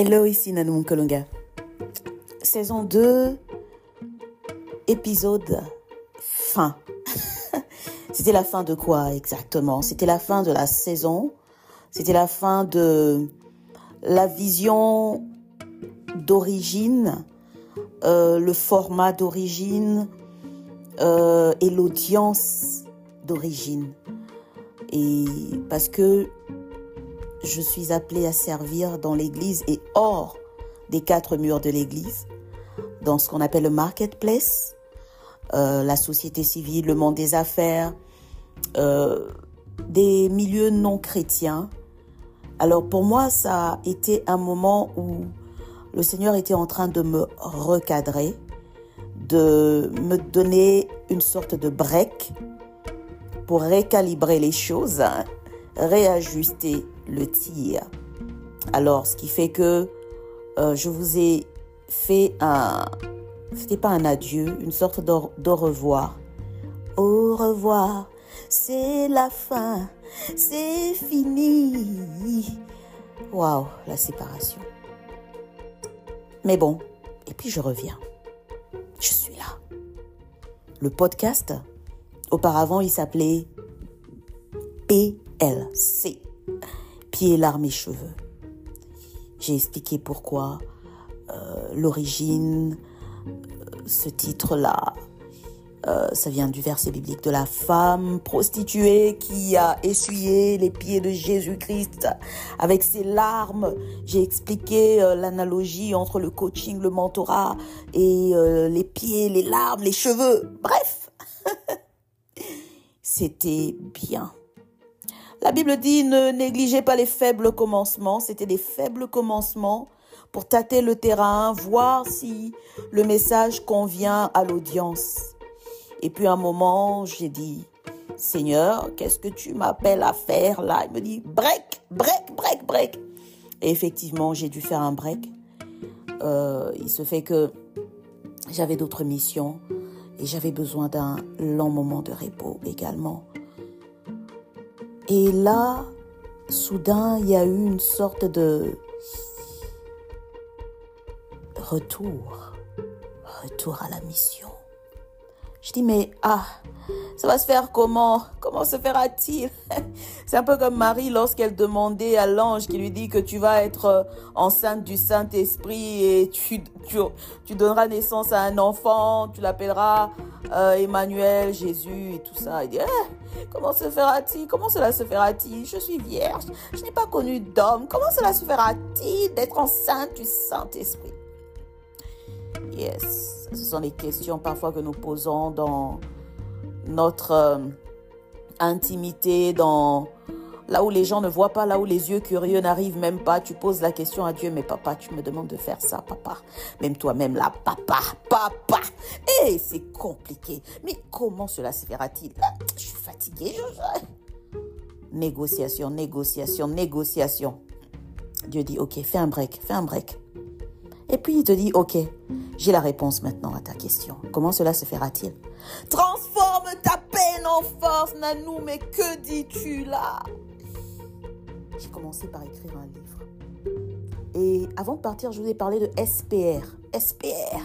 Hello, ici Nanou Kolonga. Saison 2, épisode fin. C'était la fin de quoi exactement? C'était la fin de la saison. C'était la fin de la vision d'origine, euh, le format d'origine euh, et l'audience d'origine. Et parce que je suis appelée à servir dans l'église et hors des quatre murs de l'église, dans ce qu'on appelle le marketplace, euh, la société civile, le monde des affaires, euh, des milieux non chrétiens. Alors pour moi, ça a été un moment où le Seigneur était en train de me recadrer, de me donner une sorte de break pour récalibrer les choses, réajuster le tir. Alors, ce qui fait que euh, je vous ai fait un, c'était pas un adieu, une sorte d'au revoir. Au revoir, c'est la fin, c'est fini. Waouh, la séparation. Mais bon, et puis je reviens. Je suis là. Le podcast, auparavant, il s'appelait PLC pieds, larmes et cheveux. J'ai expliqué pourquoi euh, l'origine, euh, ce titre-là, euh, ça vient du verset biblique de la femme prostituée qui a essuyé les pieds de Jésus-Christ avec ses larmes. J'ai expliqué l'analogie entre le coaching, le mentorat et les pieds, les larmes, les cheveux. Bref, c'était bien. La Bible dit ne négligez pas les faibles commencements. C'était des faibles commencements pour tâter le terrain, voir si le message convient à l'audience. Et puis un moment, j'ai dit, Seigneur, qu'est-ce que tu m'appelles à faire là? Il me dit, break, break, break, break. Et effectivement, j'ai dû faire un break. Euh, il se fait que j'avais d'autres missions et j'avais besoin d'un long moment de repos également. Et là, soudain, il y a eu une sorte de retour, retour à la mission. Je dis, mais ah, ça va se faire comment? Comment se fera-t-il? C'est un peu comme Marie lorsqu'elle demandait à l'ange qui lui dit que tu vas être euh, enceinte du Saint-Esprit et tu, tu, donneras naissance à un enfant, tu l'appelleras euh, Emmanuel, Jésus et tout ça. Il dit, eh, comment se fera-t-il? Comment cela se fera-t-il? Je suis vierge, je n'ai pas connu d'homme. Comment cela se fera-t-il d'être enceinte du Saint-Esprit? Yes, ce sont les questions parfois que nous posons dans notre euh, intimité, dans là où les gens ne voient pas, là où les yeux curieux n'arrivent même pas. Tu poses la question à Dieu, mais papa, tu me demandes de faire ça, papa. Même toi-même là, papa, papa. Eh, c'est compliqué. Mais comment cela se fera-t-il Je suis fatiguée. Je... Négociation, négociation, négociation. Dieu dit, ok, fais un break, fais un break. Et puis il te dit, ok, j'ai la réponse maintenant à ta question. Comment cela se fera-t-il? Transforme ta peine en force, Nanou, mais que dis-tu là? J'ai commencé par écrire un livre. Et avant de partir, je vous ai parlé de SPR. SPR.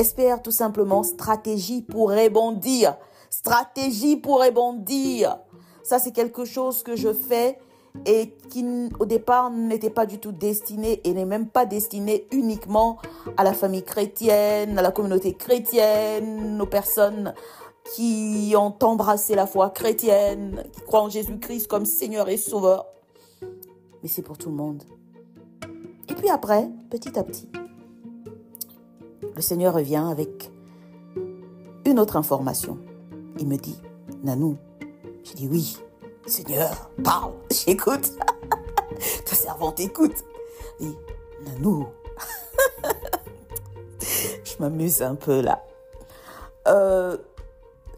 SPR, tout simplement, stratégie pour rebondir. Stratégie pour rebondir. Ça, c'est quelque chose que je fais et qui au départ n'était pas du tout destiné et n'est même pas destiné uniquement à la famille chrétienne, à la communauté chrétienne, aux personnes qui ont embrassé la foi chrétienne, qui croient en Jésus-Christ comme Seigneur et Sauveur. Mais c'est pour tout le monde. Et puis après, petit à petit, le Seigneur revient avec une autre information. Il me dit, Nanou, je dis oui, Seigneur, parle, j'écoute. Ta servante écoute. Et Nanou, je m'amuse un peu là. Euh,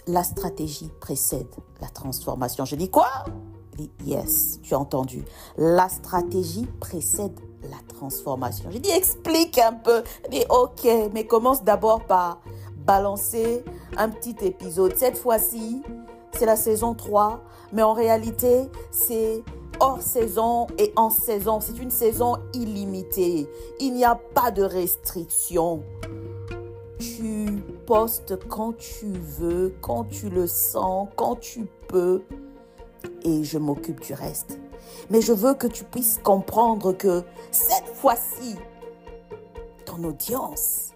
la stratégie précède la transformation. Je dis quoi? Yes, tu as entendu. La stratégie précède la transformation. J'ai dit explique un peu. dit ok, mais commence d'abord par balancer un petit épisode. Cette fois-ci, c'est la saison 3, mais en réalité, c'est hors saison et en saison. C'est une saison illimitée. Il n'y a pas de restriction. Tu postes quand tu veux, quand tu le sens, quand tu peux. Et je m'occupe du reste. Mais je veux que tu puisses comprendre que cette fois-ci, ton audience,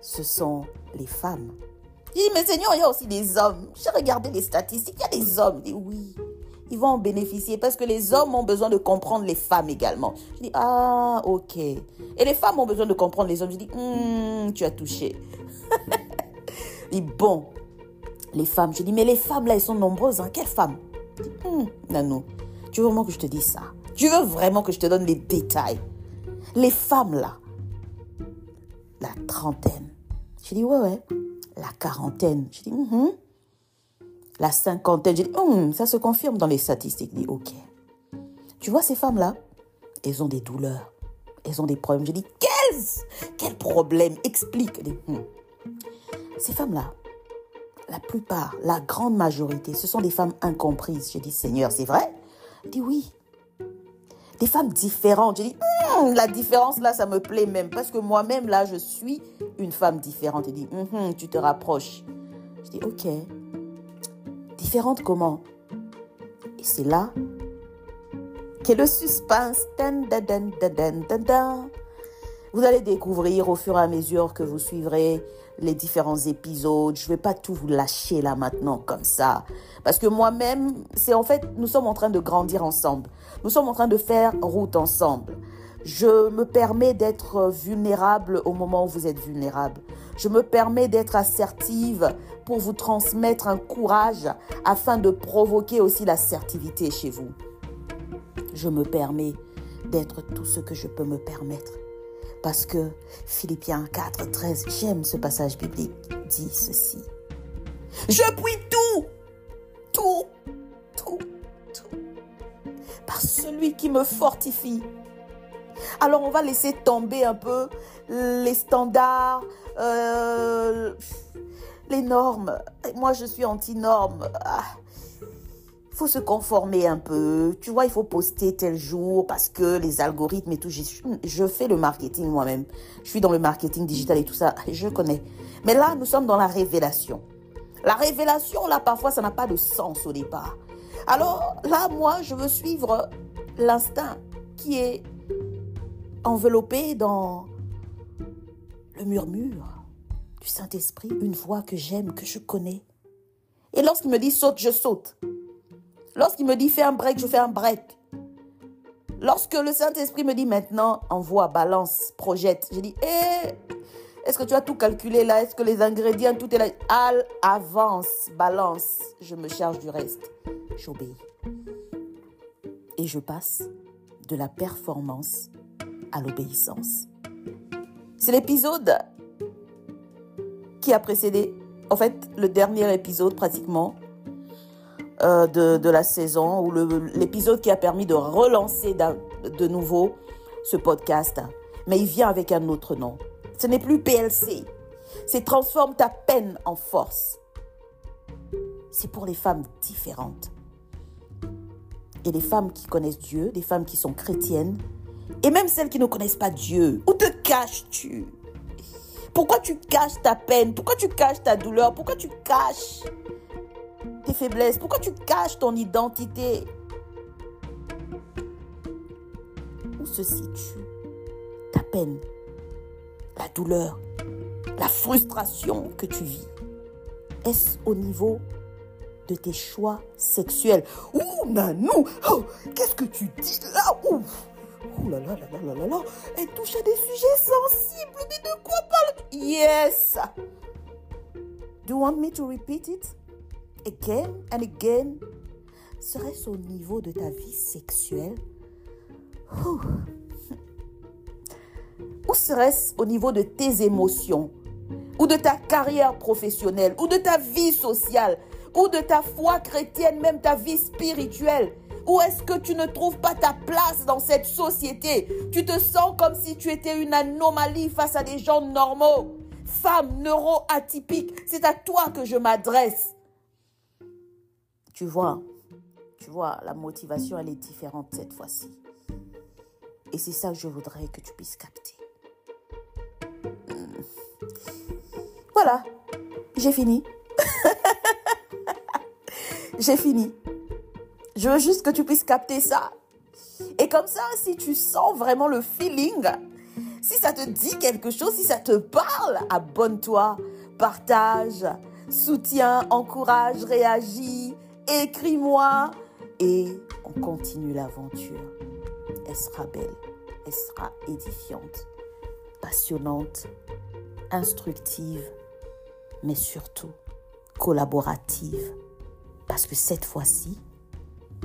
ce sont les femmes. Je dis, mais Seigneur, il y a aussi des hommes. J'ai regardé les statistiques, il y a des hommes. Je dis, oui, ils vont en bénéficier parce que les hommes ont besoin de comprendre les femmes également. Je dis, ah, ok. Et les femmes ont besoin de comprendre les hommes. Je dis, hum, tu as touché. je dis, bon, les femmes. Je dis, mais les femmes là, elles sont nombreuses. Hein. Quelles femmes? Je dis, hum, Nanou, tu veux vraiment que je te dise ça? Tu veux vraiment que je te donne les détails? Les femmes là, la trentaine. Je dis, ouais, ouais. La quarantaine. Je dis, hum, la cinquantaine. Je dis, hum, ça se confirme dans les statistiques. Je dis, ok. Tu vois ces femmes-là? Elles ont des douleurs. Elles ont des problèmes. Je dis, quels, quel problème? Explique. Dis, hum. Ces femmes-là, la plupart, la grande majorité, ce sont des femmes incomprises. Je dis, Seigneur, c'est vrai? Dit, oui. Des femmes différentes. Je dis, hum, la différence là, ça me plaît même. Parce que moi-même, là, je suis une femme différente. Il dit, hum, tu te rapproches. Je dis, ok. Différente comment? Et c'est là qu'est le suspense. Vous allez découvrir au fur et à mesure que vous suivrez les différents épisodes. Je ne vais pas tout vous lâcher là maintenant comme ça. Parce que moi-même, c'est en fait, nous sommes en train de grandir ensemble. Nous sommes en train de faire route ensemble. Je me permets d'être vulnérable au moment où vous êtes vulnérable. Je me permets d'être assertive pour vous transmettre un courage afin de provoquer aussi l'assertivité chez vous. Je me permets d'être tout ce que je peux me permettre. Parce que Philippiens 4, 13, j'aime ce passage biblique, dit ceci. Je puis tout, tout, tout, tout, par celui qui me fortifie. Alors on va laisser tomber un peu les standards, euh, les normes. Moi je suis anti-norme. Ah faut se conformer un peu. Tu vois, il faut poster tel jour parce que les algorithmes et tout. Je, fais le marketing moi-même. Je suis dans le marketing digital et tout ça. Je connais. Mais là, nous sommes dans la révélation. La révélation, là, parfois, ça n'a pas de sens au départ. Alors là, moi, je veux suivre l'instinct qui est enveloppé dans le murmure du Saint-Esprit, une voix que j'aime, que je connais. Et lorsqu'il me dit saute, je saute. Lorsqu'il me dit fais un break, je fais un break. Lorsque le Saint-Esprit me dit maintenant envoie, balance, projette, je dis eh, est-ce que tu as tout calculé là? Est-ce que les ingrédients, tout est là? Al, avance, balance. Je me charge du reste. J'obéis. Et je passe de la performance à l'obéissance. C'est l'épisode qui a précédé, en fait, le dernier épisode pratiquement, euh, de, la saison, ou l'épisode qui a permis de relancer de nouveau ce podcast. Mais il vient avec un autre nom. Ce n'est plus PLC. C'est transforme ta peine en force. C'est pour les femmes différentes. Et les femmes qui connaissent Dieu, des femmes qui sont chrétiennes, et même celles qui ne connaissent pas Dieu. Où te caches-tu? Pourquoi tu caches ta peine? Pourquoi tu caches ta douleur? Pourquoi tu caches tes Pourquoi tu caches ton identité? Où se situe ta peine, la douleur, la frustration que tu vis? Est-ce au niveau de tes choix sexuels? Ouh, Nanou! Oh, Qu'est-ce que tu dis là? Ouh Oh là là là là là là Elle touche à des sujets sensibles. Mais de quoi parle Yes! Do you want me to repeat it? Again and again, serait-ce au niveau de ta vie sexuelle? Ou serait-ce au niveau de tes émotions? Ou de ta carrière professionnelle? Ou de ta vie sociale? Ou de ta foi chrétienne, même ta vie spirituelle? Ou est-ce que tu ne trouves pas ta place dans cette société? Tu te sens comme si tu étais une anomalie face à des gens normaux. Femme neuroatypique, c'est à toi que je m'adresse. Tu vois, Tu vois, la motivation, elle est différente cette fois-ci. Et c'est ça que je voudrais que tu puisses capter. Hmm. Voilà, j'ai fini. j'ai fini. Je veux juste que tu puisses capter ça. Et comme ça, si tu sens vraiment le feeling, si ça te dit quelque chose, si ça te parle, abonne-toi, partage, soutiens, encourage, réagis, écris-moi et on continue l'aventure. Elle sera belle, elle sera édifiante, passionnante, instructive, mais surtout collaborative. Parce que cette fois-ci,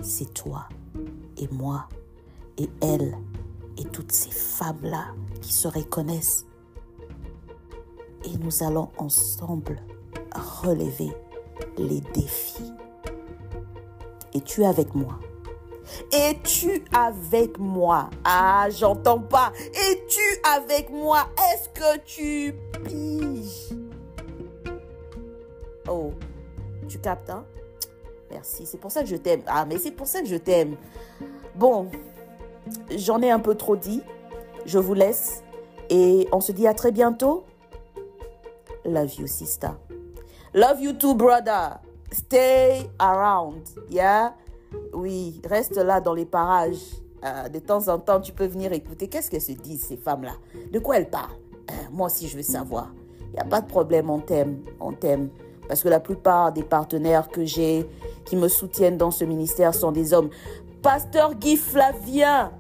c'est toi et moi et elle et toutes ces femmes-là qui se reconnaissent. Et nous allons ensemble relever les défis. Es-tu avec moi Es-tu avec moi Ah, j'entends pas. Es-tu avec moi Est-ce que tu piges? Oh, tu captes, hein? Merci, c'est pour ça que je t'aime. Ah, mais c'est pour ça que je t'aime. Bon, j'en ai un peu trop dit. Je vous laisse et on se dit à très bientôt. Love you, sister. Love you too, brother. Stay around. Yeah? Oui, reste là dans les parages. Euh, de temps en temps, tu peux venir écouter. Qu'est-ce qu'elles se disent, ces femmes-là? De quoi elles parlent? Euh, moi aussi, je veux savoir. Il n'y a pas de problème, on t'aime. On t'aime. Parce que la plupart des partenaires que j'ai qui me soutiennent dans ce ministère sont des hommes. Pasteur Guy Flavien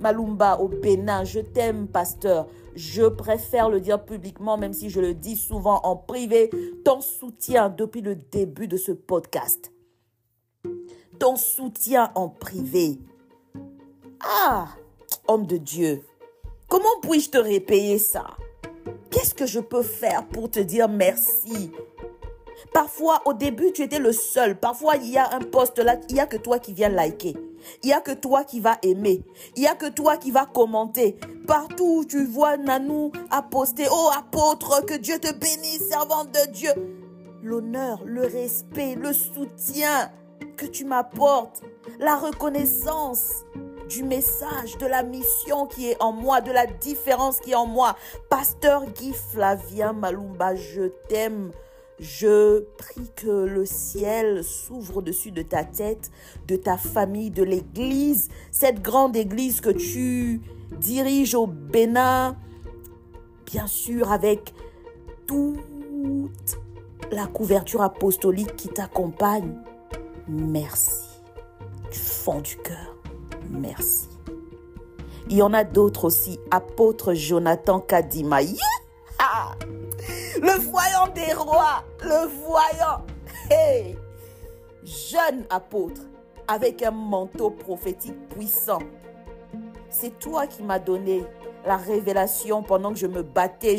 Malumba au Bénin, je t'aime, pasteur. Je préfère le dire publiquement, même si je le dis souvent en privé. Ton soutien depuis le début de ce podcast. Ton soutien en privé. Ah, homme de Dieu, comment puis-je te répayer ça? Qu'est-ce que je peux faire pour te dire merci? Parfois, au début, tu étais le seul. Parfois, il y a un poste là, il n'y a que toi qui viens liker. Il n'y a que toi qui vas aimer. Il n'y a que toi qui vas commenter. Partout où tu vois Nanou a posté, oh apôtre, que Dieu te bénisse, servante de Dieu. L'honneur, le respect, le soutien que tu m'apportes, la reconnaissance du message, de la mission qui est en moi, de la différence qui est en moi. Pasteur Guy Flavien Malumba, je t'aime. Je prie que le ciel s'ouvre au-dessus de ta tête, de ta famille, de l'église, cette grande église que tu diriges au Bénin, bien sûr avec toute la couverture apostolique qui t'accompagne. Merci. Du fond du cœur, merci. Il y en a d'autres aussi. Apôtre Jonathan Kadima. Le voyant des rois, le voyant. Hey! Jeune apôtre avec un manteau prophétique puissant. C'est toi qui m'as donné la révélation pendant que je me battais.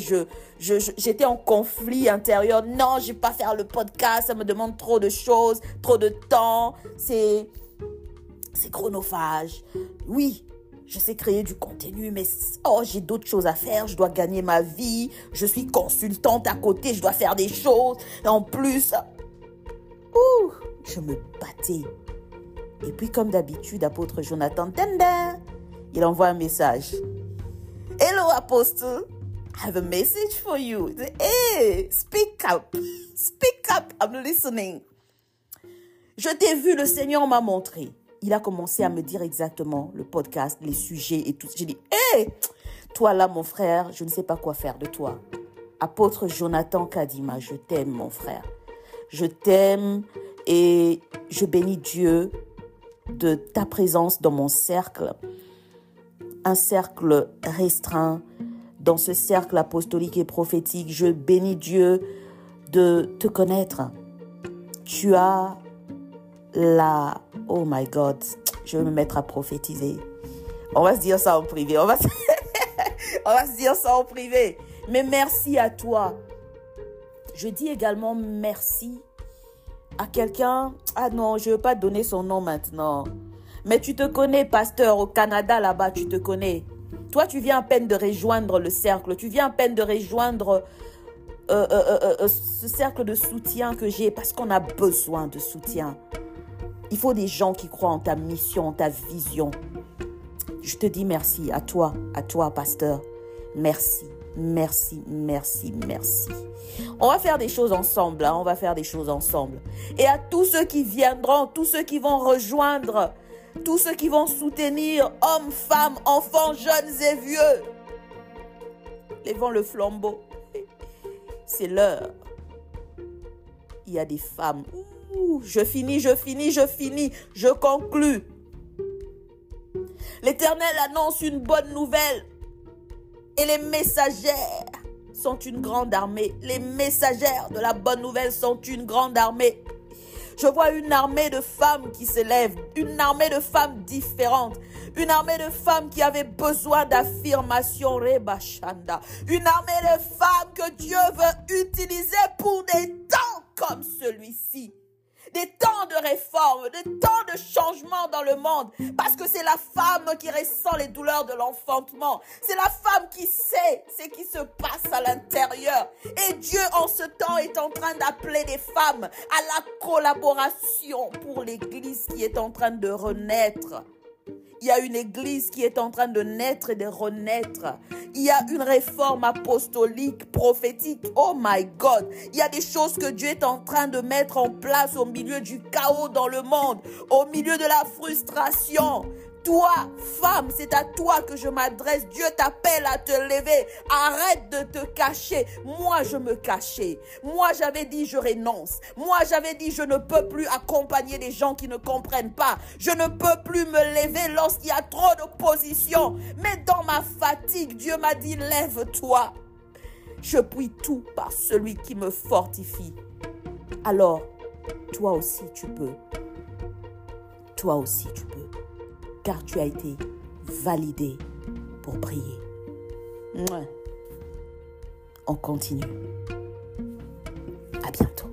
J'étais en conflit intérieur. Non, je vais pas faire le podcast. Ça me demande trop de choses, trop de temps. C'est, c'est chronophage. Oui, je sais créer du contenu, mais oh, j'ai d'autres choses à faire, je dois gagner ma vie, je suis consultante à côté, je dois faire des choses. En plus, ouh, je me battais. Et puis, comme d'habitude, apôtre Jonathan, tanda, il envoie un message. Hello, apostle. I have a message for you. Hey, speak up. Speak up. I'm listening. Je t'ai vu, le Seigneur m'a montré il a commencé à me dire exactement le podcast, les sujets et tout. J'ai dit, hé, toi là, mon frère, je ne sais pas quoi faire de toi. Apôtre Jonathan Kadima, je t'aime, mon frère. Je t'aime et je bénis Dieu de ta présence dans mon cercle. Un cercle restreint. Dans ce cercle apostolique et prophétique, je bénis Dieu de te connaître. Tu as la Oh my God, je vais me mettre à prophétiser. On va se dire ça en privé. On va se, On va se dire ça en privé. Mais merci à toi. Je dis également merci à quelqu'un. Ah non, je ne veux pas donner son nom maintenant. Mais tu te connais, pasteur, au Canada là-bas, tu te connais. Toi, tu viens à peine de rejoindre le cercle. Tu viens à peine de rejoindre euh, euh, euh, ce cercle de soutien que j'ai parce qu'on a besoin de soutien Il faut des gens qui croient en ta mission, en ta vision. Je te dis merci à toi, à toi, pasteur. Merci, merci, merci, merci. On va faire des choses ensemble, hein. on va faire des choses ensemble. Et à tous ceux qui viendront, tous ceux qui vont rejoindre, tous ceux qui vont soutenir, hommes, femmes, enfants, jeunes et vieux, levons le flambeau. C'est l'heure. Il y a des femmes. Je finis, je finis, je finis, je conclus. L'Éternel annonce une bonne nouvelle. Et les messagères sont une grande armée. Les messagères de la bonne nouvelle sont une grande armée. Je vois une armée de femmes qui s'élèvent, une armée de femmes différentes, une armée de femmes qui avaient besoin d'affirmation, Rebashanda, une armée de femmes que Dieu veut utiliser pour des temps comme celui-ci des temps de réforme, des temps de changement dans le monde. Parce que c'est la femme qui ressent les douleurs de l'enfantement. C'est la femme qui sait ce qui se passe à l'intérieur. Et Dieu en ce temps est en train d'appeler des femmes à la collaboration pour l'Église qui est en train de renaître. Il y a une église qui est en train de naître et de renaître. Il y a une réforme apostolique, prophétique. Oh my God. Il y a des choses que Dieu est en train de mettre en place au milieu du chaos dans le monde, au milieu de la frustration. Toi, femme, c'est à toi que je m'adresse. Dieu t'appelle à te lever. Arrête de te cacher. Moi, je me cachais. Moi, j'avais dit, je renonce. Moi, j'avais dit, je ne peux plus accompagner les gens qui ne comprennent pas. Je ne peux plus me lever lorsqu'il y a trop d'opposition. Mais dans ma fatigue, Dieu m'a dit, lève-toi. Je puis tout par celui qui me fortifie. Alors, toi aussi, tu peux. Toi aussi, tu peux car tu as été validé pour prier. On continue. À bientôt.